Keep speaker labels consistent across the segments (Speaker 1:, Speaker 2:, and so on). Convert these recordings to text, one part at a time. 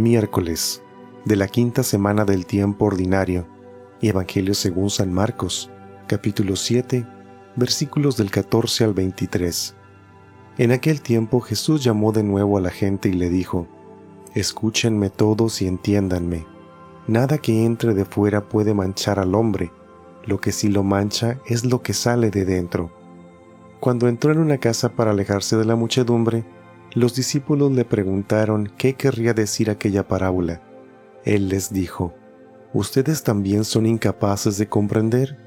Speaker 1: Miércoles de la quinta semana del tiempo ordinario y Evangelio según San Marcos, capítulo 7, versículos del 14 al 23. En aquel tiempo Jesús llamó de nuevo a la gente y le dijo, Escúchenme todos y entiéndanme. Nada que entre de fuera puede manchar al hombre, lo que sí lo mancha es lo que sale de dentro. Cuando entró en una casa para alejarse de la muchedumbre, los discípulos le preguntaron qué querría decir aquella parábola. Él les dijo, ¿Ustedes también son incapaces de comprender?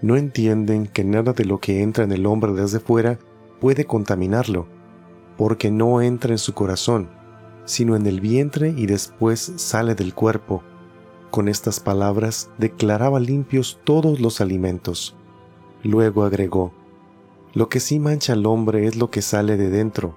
Speaker 1: ¿No entienden que nada de lo que entra en el hombre desde fuera puede contaminarlo? Porque no entra en su corazón, sino en el vientre y después sale del cuerpo. Con estas palabras declaraba limpios todos los alimentos. Luego agregó, Lo que sí mancha al hombre es lo que sale de dentro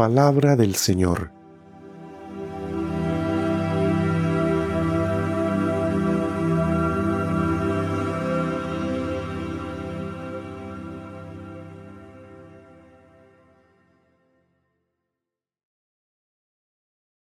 Speaker 1: Palabra del Señor.